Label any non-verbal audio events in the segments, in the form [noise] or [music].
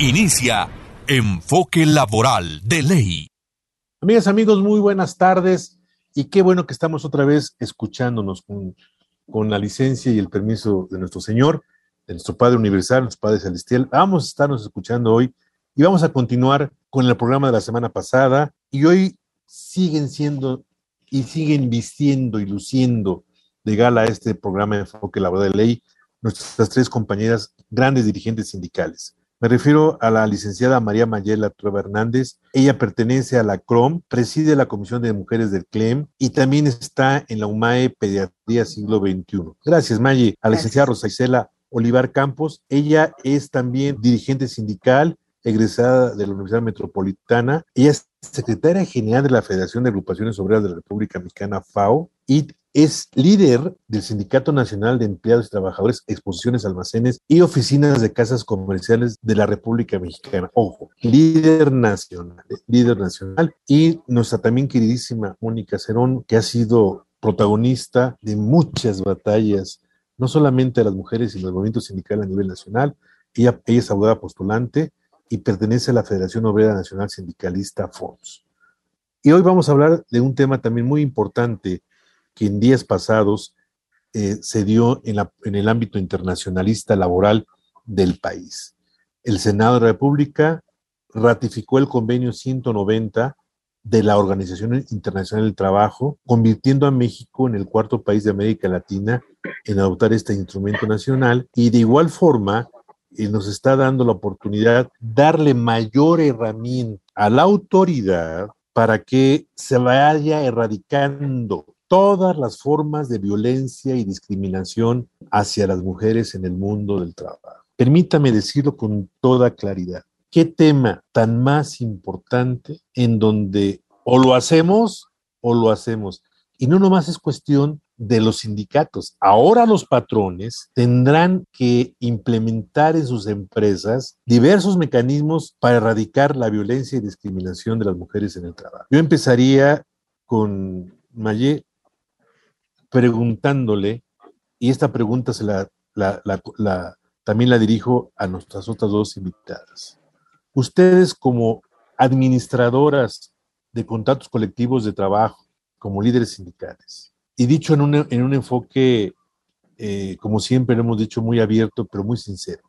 Inicia Enfoque Laboral de Ley. Amigas, amigos, muy buenas tardes y qué bueno que estamos otra vez escuchándonos con, la licencia y el permiso de nuestro Señor, de nuestro Padre Universal, nuestro Padre Celestial. Vamos a estarnos escuchando hoy y vamos a continuar con el programa de la semana pasada y hoy siguen siendo y siguen vistiendo y luciendo de gala este programa de Enfoque Laboral de Ley nuestras tres compañeras grandes dirigentes sindicales. Me refiero a la licenciada María Mayela Trueba Hernández. Ella pertenece a la CROM, preside la Comisión de Mujeres del CLEM y también está en la UMAE Pediatría Siglo XXI. Gracias, Maye. A la licenciada Rosa Isela Olivar Campos. Ella es también dirigente sindical, egresada de la Universidad Metropolitana. Ella es secretaria general de la Federación de Agrupaciones Obreras de la República Mexicana, FAO, y es líder del Sindicato Nacional de Empleados y Trabajadores, Exposiciones, Almacenes y Oficinas de Casas Comerciales de la República Mexicana. Ojo, líder nacional, líder nacional. Y nuestra también queridísima Mónica Cerón, que ha sido protagonista de muchas batallas, no solamente a las mujeres y los movimientos sindicales a nivel nacional, ella, ella es abogada postulante y pertenece a la Federación Obrera Nacional Sindicalista FONS. Y hoy vamos a hablar de un tema también muy importante que en días pasados eh, se dio en, la, en el ámbito internacionalista laboral del país. El Senado de la República ratificó el convenio 190 de la Organización Internacional del Trabajo, convirtiendo a México en el cuarto país de América Latina en adoptar este instrumento nacional y de igual forma eh, nos está dando la oportunidad darle mayor herramienta a la autoridad para que se vaya erradicando todas las formas de violencia y discriminación hacia las mujeres en el mundo del trabajo. Permítame decirlo con toda claridad. ¿Qué tema tan más importante en donde o lo hacemos o lo hacemos? Y no nomás es cuestión de los sindicatos. Ahora los patrones tendrán que implementar en sus empresas diversos mecanismos para erradicar la violencia y discriminación de las mujeres en el trabajo. Yo empezaría con Mayé preguntándole, y esta pregunta se la, también la dirijo a nuestras otras dos invitadas. Ustedes como administradoras de contratos colectivos de trabajo, como líderes sindicales, y dicho en un, en un enfoque, eh, como siempre lo hemos dicho, muy abierto, pero muy sincero,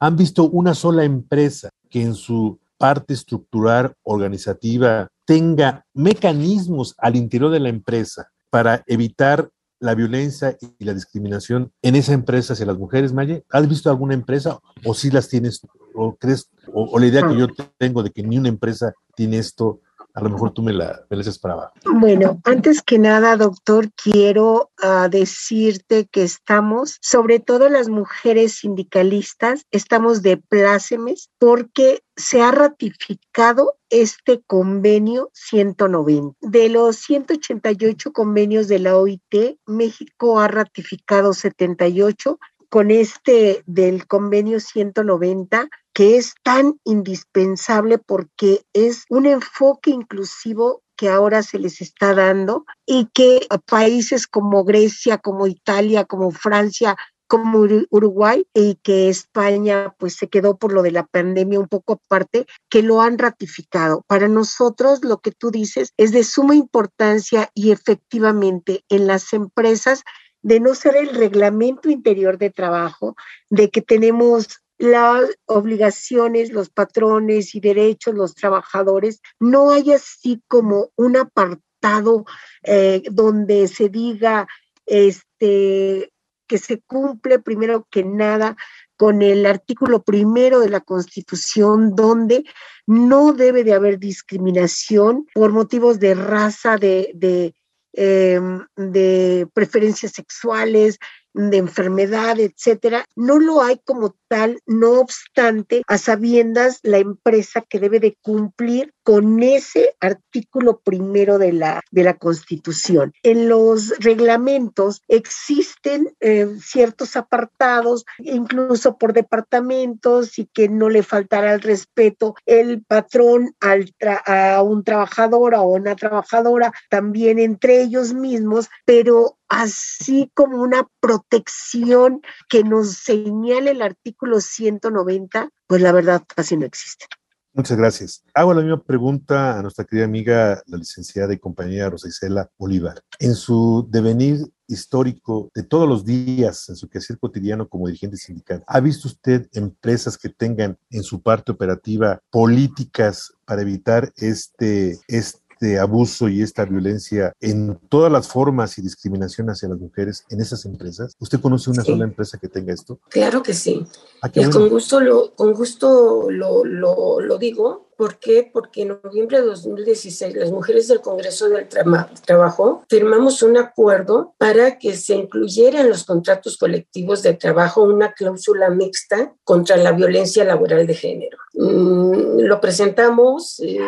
han visto una sola empresa que en su parte estructural organizativa tenga mecanismos al interior de la empresa para evitar la violencia y la discriminación en esa empresa hacia las mujeres, Maye? ¿Has visto alguna empresa o si las tienes o crees o, la idea que yo tengo de que ni una empresa tiene esto a lo mejor tú me la, me para abajo. Bueno, antes que nada, doctor, quiero uh, decirte que estamos, sobre todo las mujeres sindicalistas, estamos de plácemes porque se ha ratificado este convenio 190. De los 188 convenios de la OIT, México ha ratificado 78 con este del convenio 190 que es tan indispensable porque es un enfoque inclusivo que ahora se les está dando y que países como Grecia, como Italia, como Francia, como Uruguay y que España pues se quedó por lo de la pandemia un poco aparte, que lo han ratificado. Para nosotros lo que tú dices es de suma importancia y efectivamente en las empresas de no ser el reglamento interior de trabajo, de que tenemos las obligaciones, los patrones y derechos, los trabajadores, no hay así como un apartado eh, donde se diga este, que se cumple primero que nada con el artículo primero de la Constitución, donde no debe de haber discriminación por motivos de raza, de, de, em, de preferencias sexuales, de enfermedad, etcétera, no lo hay como tal, no obstante, a sabiendas la empresa que debe de cumplir con ese artículo primero de la, de la Constitución. En los reglamentos existen eh, ciertos apartados, incluso por departamentos, y que no le faltará el respeto el patrón a un trabajador o una trabajadora, también entre ellos mismos, pero así como una protección que nos señale el artículo 190, pues la verdad casi no existe. Muchas gracias. Hago la misma pregunta a nuestra querida amiga, la licenciada y compañera Rosa Isela Olivar. En su devenir histórico de todos los días, en su quehacer cotidiano como dirigente sindical, ¿ha visto usted empresas que tengan en su parte operativa políticas para evitar este, este este abuso y esta violencia en todas las formas y discriminación hacia las mujeres en esas empresas? ¿Usted conoce una sola empresa que tenga esto? Claro que sí. Ah, con gusto, lo, con gusto lo, lo, lo digo ¿Por qué? Porque en noviembre de 2016 las mujeres del Congreso del Trabajo firmamos un acuerdo para que se incluyera en los contratos colectivos de trabajo una cláusula mixta contra la violencia laboral de género. Mm, lo presentamos, eh,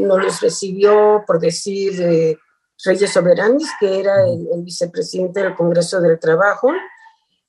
nos los recibió, por decir, eh, Reyes Soberanis, que era el, vicepresidente del Congreso del Trabajo.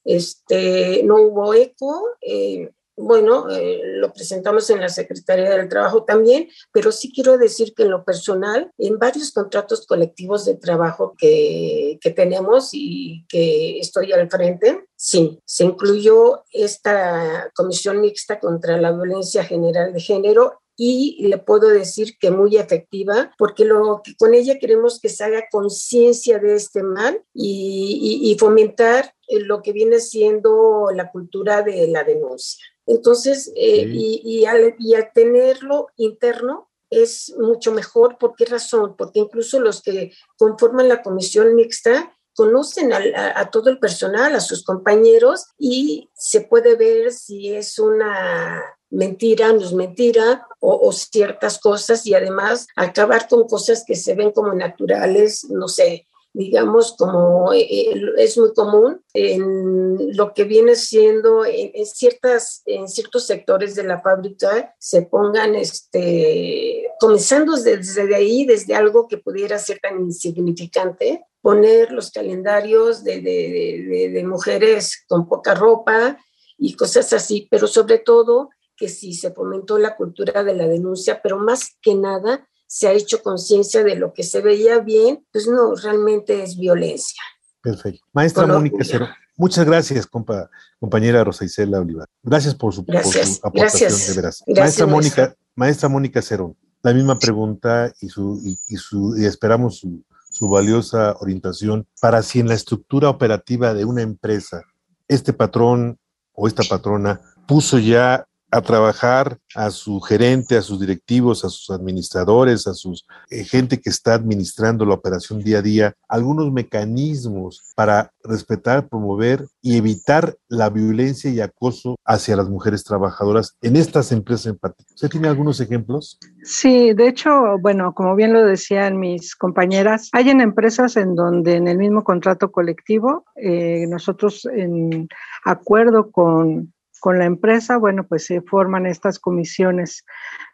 Este, no hubo eco. Eh, bueno, eh, lo presentamos en la Secretaría del Trabajo también, pero sí quiero decir que en lo personal, en varios contratos colectivos de trabajo que, que tenemos y que estoy al frente, sí, se incluyó esta comisión mixta contra la violencia general de género y le puedo decir que muy efectiva, porque lo que con ella queremos que se haga conciencia de este mal y, y, y fomentar lo que viene siendo la cultura de la denuncia. Entonces, eh, y, al, tenerlo interno es mucho mejor. ¿Por qué razón? Porque incluso los que conforman la comisión mixta conocen a, todo el personal, a sus compañeros, y se puede ver si es una mentira, no es mentira, o, ciertas cosas, y además acabar con cosas que se ven como naturales, no sé, digamos, como eh, es muy común en lo que viene siendo en, ciertas, en ciertos sectores de la fábrica, se pongan, este, comenzando desde ahí, desde algo que pudiera ser tan insignificante, poner los calendarios de, de, de mujeres con poca ropa y cosas así, pero sobre todo que sí se fomentó la cultura de la denuncia, pero más que nada se ha hecho conciencia de lo que se veía bien, pues no, realmente es violencia. Perfecto. Maestra Mónica Cero, muchas gracias, compa, compañera Rosa Isela Olivar. Gracias por su, aportación, de veras. maestra Mónica, maestra Mónica Cero, la misma pregunta y, su, y, su, y esperamos su, su valiosa orientación para si en la estructura operativa de una empresa este patrón o esta patrona puso ya a trabajar a su gerente, a sus directivos, a sus administradores, a sus eh, gente que está administrando la operación día a día, algunos mecanismos para respetar, promover y evitar la violencia y acoso hacia las mujeres trabajadoras en estas empresas en particular. ¿Usted tiene algunos ejemplos? Sí, de hecho, bueno, como bien lo decían mis compañeras, hay en empresas en donde en el mismo contrato colectivo, eh, nosotros en acuerdo con con la empresa, bueno, pues se forman estas comisiones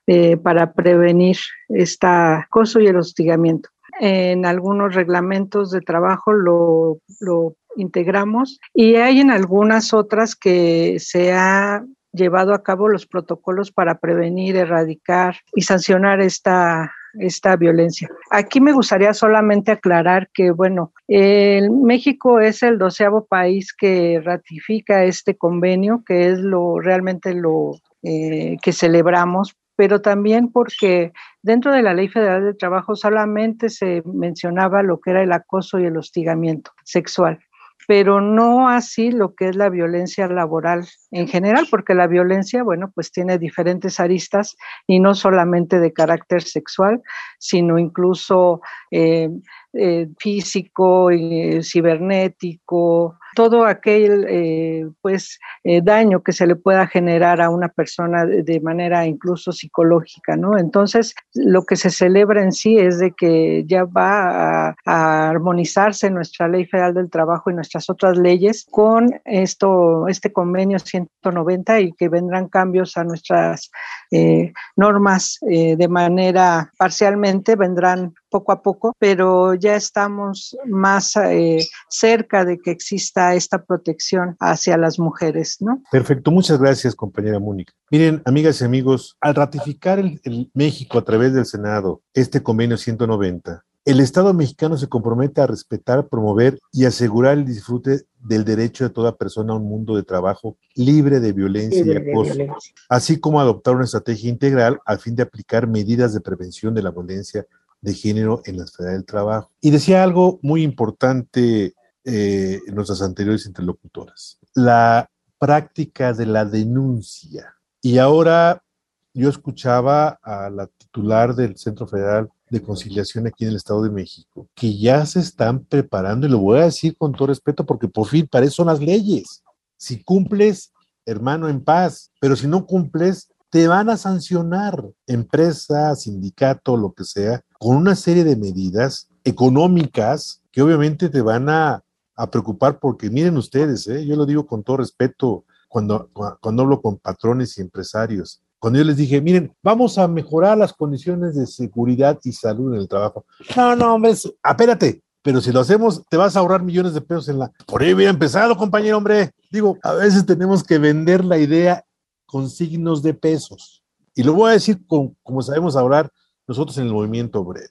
eh, para prevenir este acoso y el hostigamiento. En algunos reglamentos de trabajo lo, lo integramos y hay en algunas otras que se ha llevado a cabo los protocolos para prevenir, erradicar y sancionar esta esta violencia. Aquí me gustaría solamente aclarar que, bueno, México es el doceavo país que ratifica este convenio, que es lo realmente lo eh, que celebramos pero también porque dentro de la Ley Federal de Trabajo solamente se mencionaba lo que era el acoso y el hostigamiento sexual pero no así lo que es la violencia laboral en general, porque la violencia, bueno, pues tiene diferentes aristas y no solamente de carácter sexual, sino incluso eh, eh, físico, eh, cibernético, todo aquel eh, pues eh, daño que se le pueda generar a una persona de, manera incluso psicológica, ¿no? Entonces, lo que se celebra en sí es de que ya va a, armonizarse nuestra Ley Federal del Trabajo y nuestras otras leyes con esto, este convenio 190 y que vendrán cambios a nuestras eh, normas de manera parcialmente, vendrán poco a poco, pero ya estamos más eh, cerca de que exista esta protección hacia las mujeres, ¿no? Perfecto, muchas gracias, compañera Mónica. Miren, amigas y amigos, al ratificar el, el México a través del Senado este convenio 190, el Estado mexicano se compromete a respetar, promover y asegurar el disfrute del derecho de toda persona a un mundo de trabajo libre de violencia y acoso, así como adoptar una estrategia integral al fin de aplicar medidas de prevención de la violencia de género en la esfera del trabajo. Y decía algo muy importante eh, en nuestras anteriores interlocutoras, la práctica de la denuncia. Y ahora yo escuchaba a la titular del Centro Federal de Conciliación aquí en el Estado de México, que ya se están preparando, y lo voy a decir con todo respeto, porque por fin para eso son las leyes. Si cumples, hermano, en paz, pero si no cumples, te van a sancionar, empresa, sindicato, lo que sea, con una serie de medidas económicas que obviamente te van a, preocupar porque miren ustedes, ¿eh? yo lo digo con todo respeto cuando, cuando hablo con patrones y empresarios, cuando yo les dije, miren, vamos a mejorar las condiciones de seguridad y salud en el trabajo. No, no, hombre, espérate, pero si lo hacemos, te vas a ahorrar millones de pesos en la... Por ahí hubiera empezado, compañero, hombre. Digo, a veces tenemos que vender la idea con signos de pesos. Y lo voy a decir con, como sabemos ahorrar nosotros en el movimiento obrero.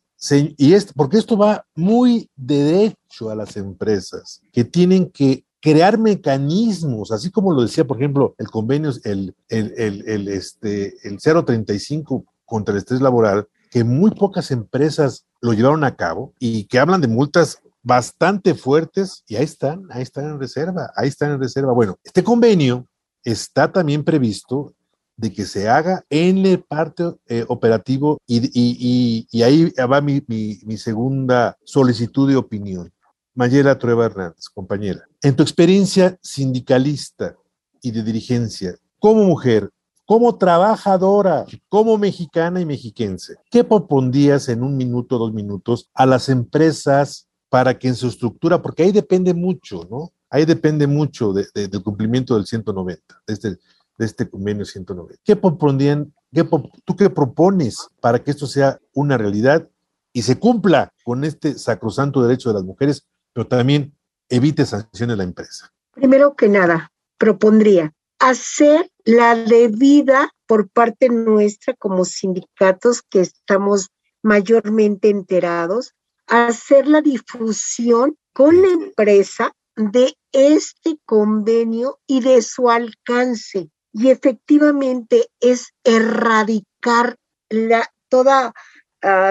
y esto, porque esto va muy derecho a las empresas que tienen que crear mecanismos, así como lo decía, por ejemplo, el convenio, el, el, el, este, el 035 contra el estrés laboral, que muy pocas empresas lo llevaron a cabo y que hablan de multas bastante fuertes y ahí están, ahí están en reserva, ahí están en reserva. Bueno, este convenio está también previsto de que se haga en el parte eh, operativo y, y, y, ahí va mi, mi, mi segunda solicitud de opinión. Mayela Trueba Hernández, compañera, en tu experiencia sindicalista y de dirigencia, como mujer, como trabajadora, como mexicana y mexiquense, ¿qué propondrías en un minuto, dos minutos a las empresas para que en su estructura, porque ahí depende mucho, ¿no? Ahí depende mucho del cumplimiento del 190, de este, de este convenio 190. ¿Qué propondrían, qué, tú qué propones para que esto sea una realidad y se cumpla con este sacrosanto derecho de las mujeres pero también evite sanciones a la empresa. Primero que nada, propondría hacer la debida por parte nuestra como sindicatos que estamos mayormente enterados, hacer la difusión con la empresa de este convenio y de su alcance. Y efectivamente es erradicar la, toda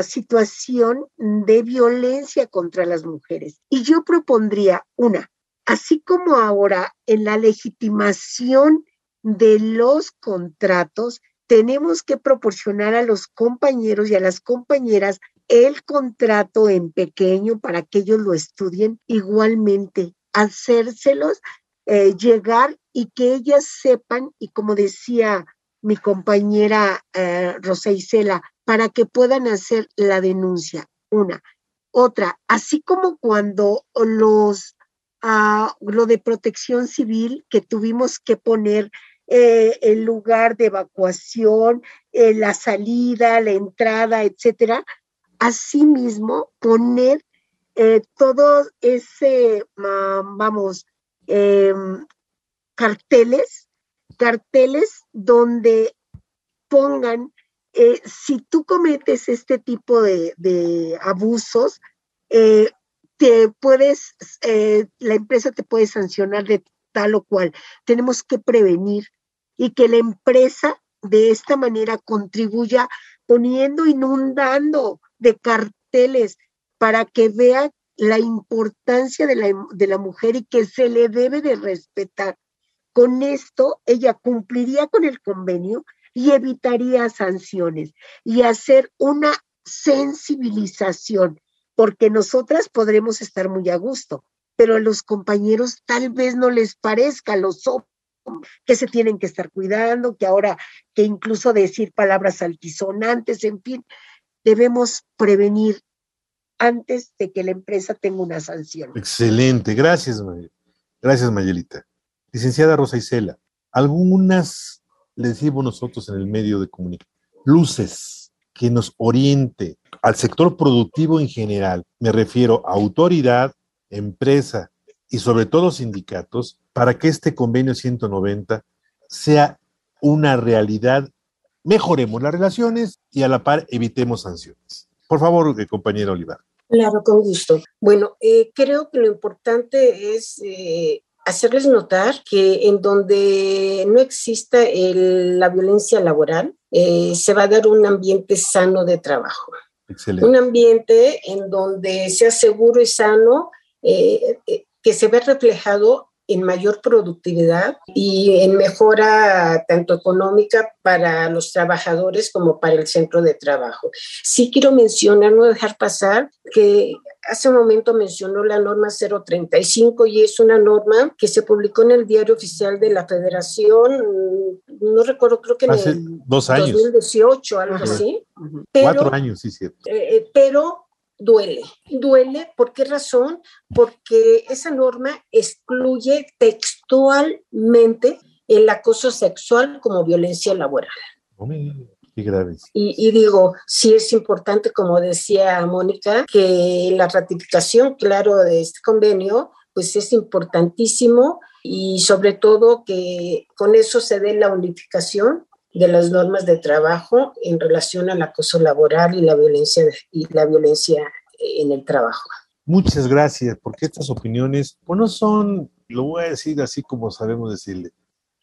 situación de violencia contra las mujeres. Y yo propondría una, así como ahora en la legitimación de los contratos, tenemos que proporcionar a los compañeros y a las compañeras el contrato en pequeño para que ellos lo estudien igualmente, hacérselos eh, llegar y que ellas sepan, y como decía mi compañera eh, Rosa Isela, para que puedan hacer la denuncia. Una. Otra, así como cuando los, uh, lo de protección civil que tuvimos que poner eh, el lugar de evacuación, eh, la salida, la entrada, etcétera, asimismo poner todo ese, vamos, em, carteles, carteles donde pongan eh, si tú cometes este tipo de, abusos, eh, te puedes, eh, la empresa te puede sancionar de tal o cual. Tenemos que prevenir y que la empresa de esta manera contribuya poniendo, inundando de carteles para que vea la importancia de la, de la mujer y que se le debe de respetar. Con esto, ella cumpliría con el convenio y evitaría sanciones y hacer una sensibilización, porque nosotras podremos estar muy a gusto, pero a los compañeros tal vez no les parezca, los que se tienen que estar cuidando, que ahora que incluso decir palabras altisonantes, en fin, debemos prevenir antes de que la empresa tenga una sanción. Excelente, gracias, gracias Mayelita. Licenciada Rosa Isela, algunas le decimos nosotros en el medio de comunicación, luces que nos oriente al sector productivo en general, me refiero a autoridad, empresa y sobre todo sindicatos, para que este convenio 190 sea una realidad. Mejoremos las relaciones y a la par evitemos sanciones. Por favor, eh, compañera Olivar. Claro, con gusto. Bueno, eh, creo que lo importante es eh, hacerles notar que en donde no exista la violencia laboral, se va a dar un ambiente sano de trabajo. Excelente. Un ambiente en donde sea seguro y sano, que se ve reflejado en mayor productividad y en mejora tanto económica para los trabajadores como para el centro de trabajo. Sí quiero mencionar, no dejar pasar, que hace un momento mencionó la norma 035 y es una norma que se publicó en el diario oficial de la Federación, no recuerdo, creo que en hace el dos años. 2018, algo así. Cuatro años, sí, cierto. Eh, eh, pero duele. Duele, ¿por qué razón? Porque esa norma excluye textualmente el acoso sexual como violencia laboral. qué grave. Y, y, digo, sí es importante, como decía Mónica, que la ratificación, claro, de este convenio, pues es importantísimo y sobre todo que con eso se dé la unificación de las normas de trabajo en relación al acoso laboral y la violencia y la violencia en el trabajo. Muchas gracias, porque estas opiniones, pues no son, lo voy a decir así como sabemos decirle,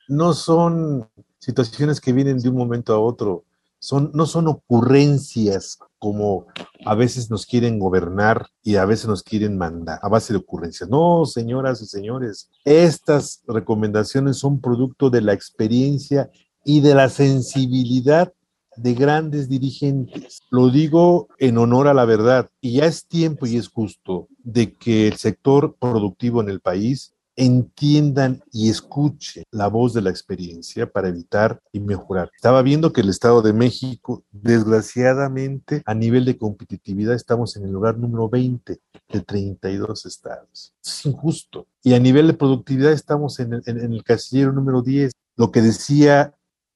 no son situaciones que vienen de un momento a otro, son, no son ocurrencias como a veces nos quieren gobernar y a veces nos quieren mandar a base de ocurrencias. No, señoras y señores, estas recomendaciones son producto de la experiencia y de la sensibilidad de grandes dirigentes. Lo digo en honor a la verdad y ya es tiempo y es justo de que el sector productivo en el país entiendan y escuchen la voz de la experiencia para evitar y mejorar. Estaba viendo que el Estado de México, desgraciadamente, a nivel de competitividad estamos en el lugar número 20 de 32 estados. Es injusto. Y a nivel de productividad estamos en el, en el casillero número 10. Lo que decía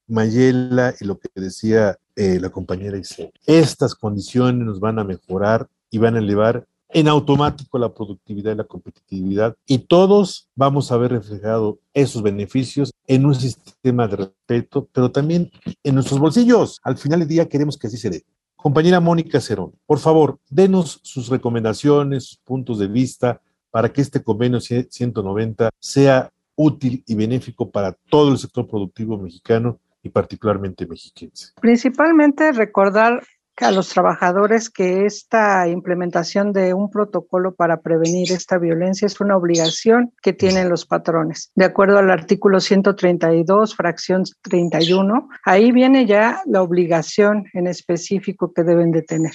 Mayela y lo que decía eh, la compañera Isabel. Estas condiciones nos van a mejorar y van a elevar en automático la productividad y la competitividad y todos vamos a ver reflejado esos beneficios en un sistema de respeto, pero también en nuestros bolsillos. Al final del día queremos que así se dé. Compañera Mónica Cerón, por favor, denos sus recomendaciones, sus puntos de vista para que este convenio 190 sea útil y benéfico para todo el sector productivo mexicano y particularmente mexiquense. Principalmente recordar a los trabajadores que esta implementación de un protocolo para prevenir esta violencia es una obligación que tienen los patrones. De acuerdo al artículo 132, fracción 31, ahí viene ya la obligación en específico que deben de tener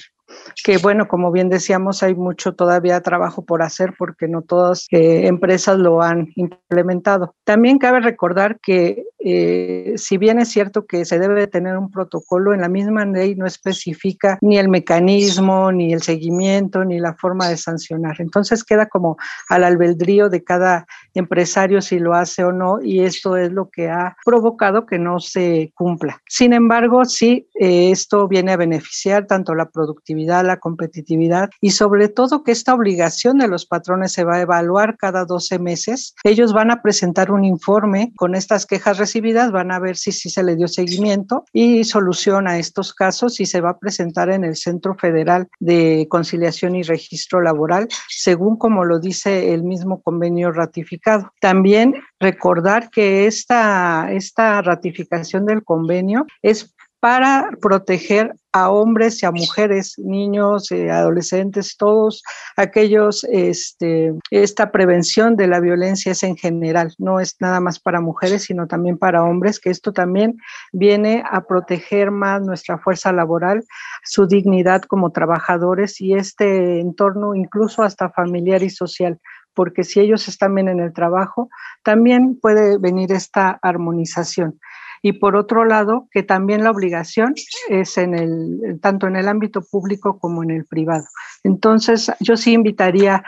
que bueno, como bien decíamos, hay mucho todavía trabajo por hacer porque no todas eh, empresas lo han implementado. También cabe recordar que eh, si bien es cierto que se debe tener un protocolo, en la misma ley no especifica ni el mecanismo, ni el seguimiento, ni la forma de sancionar. Entonces queda como al albedrío de cada empresario si lo hace o no y esto es lo que ha provocado que no se cumpla. Sin embargo, sí, eh, esto viene a beneficiar tanto la productividad la competitividad y sobre todo que esta obligación de los patrones se va a evaluar cada 12 meses. Ellos van a presentar un informe con estas quejas recibidas, van a ver si, si se le dio seguimiento y solución a estos casos y se va a presentar en el Centro Federal de Conciliación y Registro Laboral, según como lo dice el mismo convenio ratificado. También recordar que esta, esta ratificación del convenio es para proteger a hombres y a mujeres, niños, eh, adolescentes, todos aquellos, este, esta prevención de la violencia es en general, no es nada más para mujeres, sino también para hombres, que esto también viene a proteger más nuestra fuerza laboral, su dignidad como trabajadores y este entorno incluso hasta familiar y social porque si ellos están bien en el trabajo, también puede venir esta armonización. Y por otro lado, que también la obligación es en el, tanto en el ámbito público como en el privado. Entonces, yo sí invitaría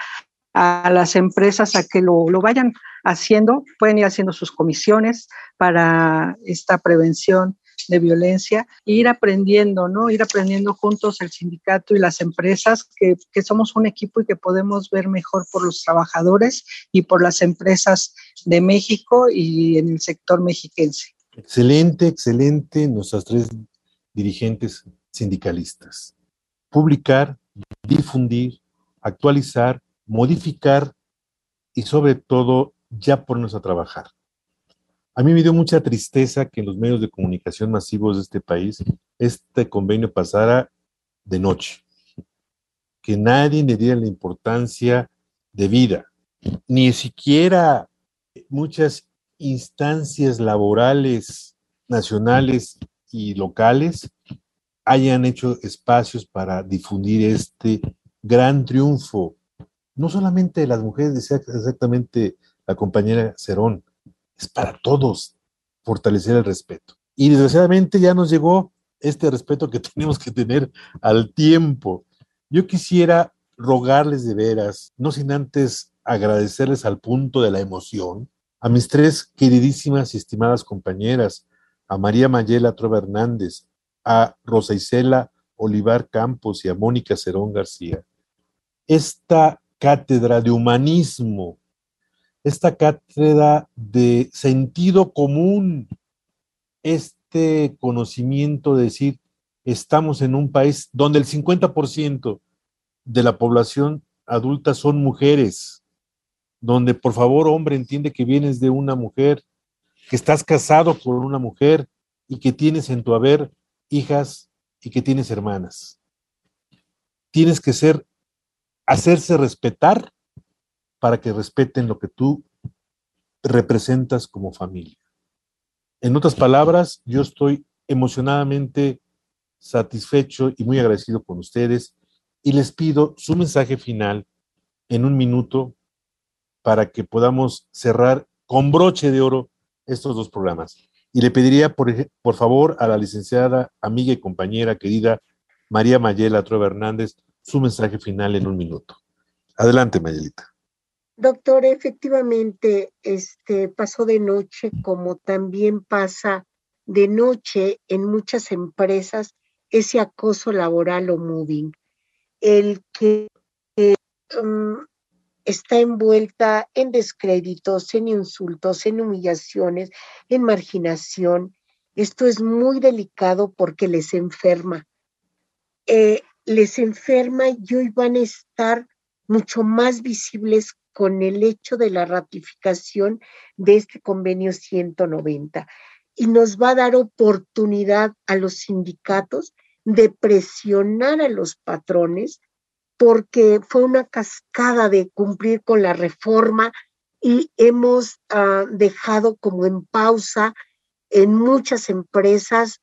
a las empresas a que lo, lo vayan haciendo, pueden ir haciendo sus comisiones para esta prevención de violencia, e ir aprendiendo, ¿no? Ir aprendiendo juntos el sindicato y las empresas, que, que, somos un equipo y que podemos ver mejor por los trabajadores y por las empresas de México y en el sector mexiquense. Excelente, excelente, nuestras tres dirigentes sindicalistas. Publicar, difundir, actualizar, modificar y sobre todo ya ponernos a trabajar. A mí me dio mucha tristeza que en los medios de comunicación masivos de este país este convenio pasara de noche, que nadie le diera la importancia de vida, ni siquiera muchas instancias laborales nacionales y locales hayan hecho espacios para difundir este gran triunfo, no solamente de las mujeres, decía exactamente la compañera Cerón, es para todos fortalecer el respeto. Y desgraciadamente ya nos llegó este respeto que [laughs] tenemos que tener al tiempo. Yo quisiera rogarles de veras, no sin antes agradecerles al punto de la emoción, a mis tres queridísimas y estimadas compañeras, a María Mayela Trova Hernández, a Rosa Isela Olivar Campos y a Mónica Cerón García. Esta cátedra de humanismo esta cátedra de sentido común, este conocimiento de decir, estamos en un país donde el 50% de la población adulta son mujeres, donde por favor, hombre, entiende que vienes de una mujer, que estás casado con una mujer y que tienes en tu haber hijas y que tienes hermanas. Tienes que ser, hacerse respetar para que respeten lo que tú representas como familia. En otras palabras, yo estoy emocionadamente satisfecho y muy agradecido con ustedes y les pido su mensaje final en un minuto para que podamos cerrar con broche de oro estos dos programas. Y le pediría, por, por favor, a la licenciada, amiga y compañera querida María Mayela Trueba Hernández, su mensaje final en un minuto. Adelante, Mayelita. Doctor, efectivamente, este pasó de noche como también pasa de noche en muchas empresas ese acoso laboral o moving, el que um, está envuelta en descréditos, en insultos, en humillaciones, en marginación. Esto es muy delicado porque les enferma. Eh, les enferma y hoy van a estar mucho más visibles con el hecho de la ratificación de este convenio 190 y nos va a dar oportunidad a los sindicatos de presionar a los patrones porque fue una cascada de cumplir con la reforma y hemos ah, dejado como en pausa en muchas empresas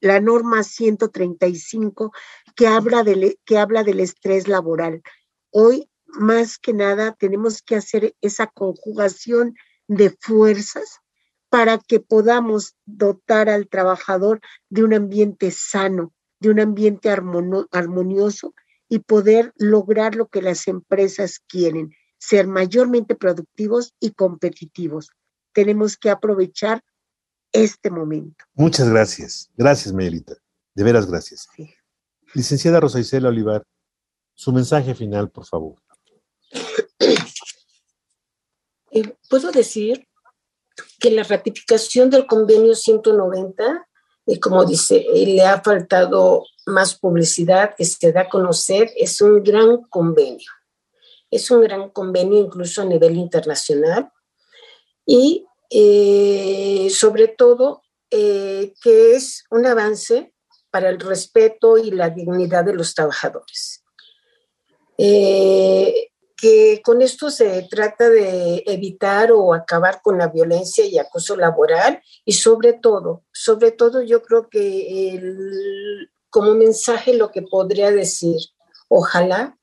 la norma 135 que habla, del, que habla del estrés laboral. Hoy más que nada tenemos que hacer esa conjugación de fuerzas para que podamos dotar al trabajador de un ambiente sano, de un ambiente armonioso y poder lograr lo que las empresas quieren, ser mayormente productivos y competitivos. Tenemos que aprovechar este momento. Muchas gracias. Gracias, Melita. De veras, gracias. Licenciada Rosa Isela Olivar, su mensaje final, por favor. Eh, puedo decir que la ratificación del convenio 190, eh, como dice, eh, le ha faltado más publicidad, que se da a conocer, es un gran convenio. Es un gran convenio incluso a nivel internacional y sobre todo que es un avance para el respeto y la dignidad de los trabajadores. Eh, que con esto se trata de evitar o acabar con la violencia y acoso laboral y sobre todo, sobre todo yo creo que como mensaje lo que podría decir, ojalá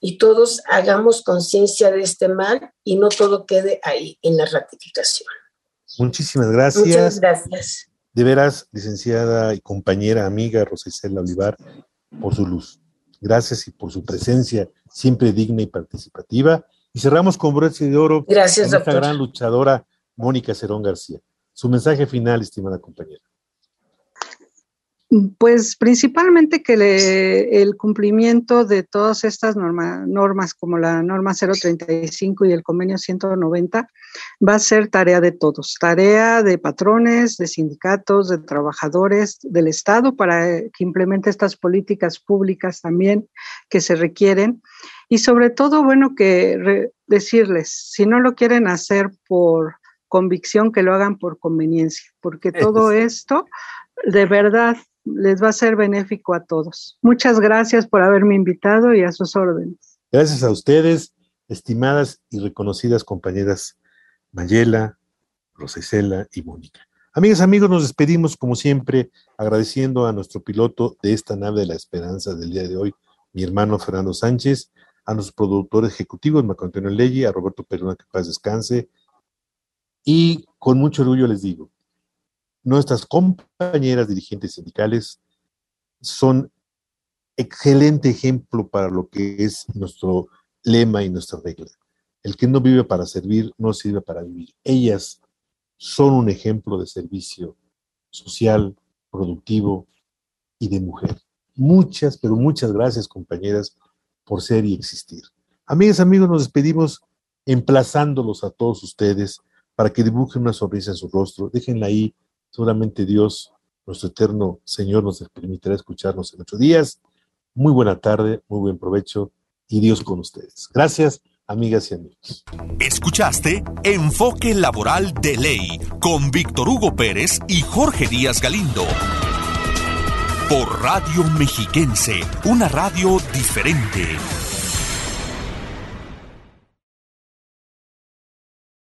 y todos hagamos conciencia de este mal y no todo quede ahí en la ratificación. Muchísimas gracias. Muchas gracias. De veras, licenciada y compañera, amiga Rosicela Olivar, por su luz. Gracias y por su presencia siempre digna y participativa. Y cerramos con broche de oro. Gracias, esta gran luchadora, Mónica Cerón García. Su mensaje final, estimada compañera. Pues principalmente que el cumplimiento de todas estas normas como la norma 035 y el convenio 190 va a ser tarea de todos, tarea de patrones, de sindicatos, de trabajadores del Estado para que implemente estas políticas públicas también que se requieren. Y sobre todo, bueno, que decirles, si no lo quieren hacer por convicción, que lo hagan por conveniencia, porque todo [laughs] esto de verdad les va a ser benéfico a todos. Muchas gracias por haberme invitado y a sus órdenes. Gracias a ustedes, estimadas y reconocidas compañeras Mayela, Rosicela y Mónica. Amigas, amigos, nos despedimos como siempre agradeciendo a nuestro piloto de esta nave de la esperanza del día de hoy, mi hermano Fernando Sánchez, a nuestros productores ejecutivos, Marco Antonio Ley, a Roberto Peruna, que paz descanse. Y con mucho orgullo les digo, nuestras compañeras dirigentes sindicales son excelente ejemplo para lo que es nuestro lema y nuestra regla. El que no vive para servir, no sirve para vivir. Ellas son un ejemplo de servicio social, productivo y de mujer. Muchas, pero muchas gracias, compañeras, por ser y existir. Amigas, amigos, nos despedimos emplazándolos a todos ustedes para que dibujen una sonrisa en su rostro. Déjenla ahí Seguramente Dios, nuestro eterno Señor, nos permitirá escucharnos en ocho días. Muy buena tarde, muy buen provecho y Dios con ustedes. Gracias, amigas y amigos. Escuchaste Enfoque Laboral de Ley con Víctor Hugo Pérez y Jorge Díaz Galindo. Por Radio Mexiquense, una radio diferente.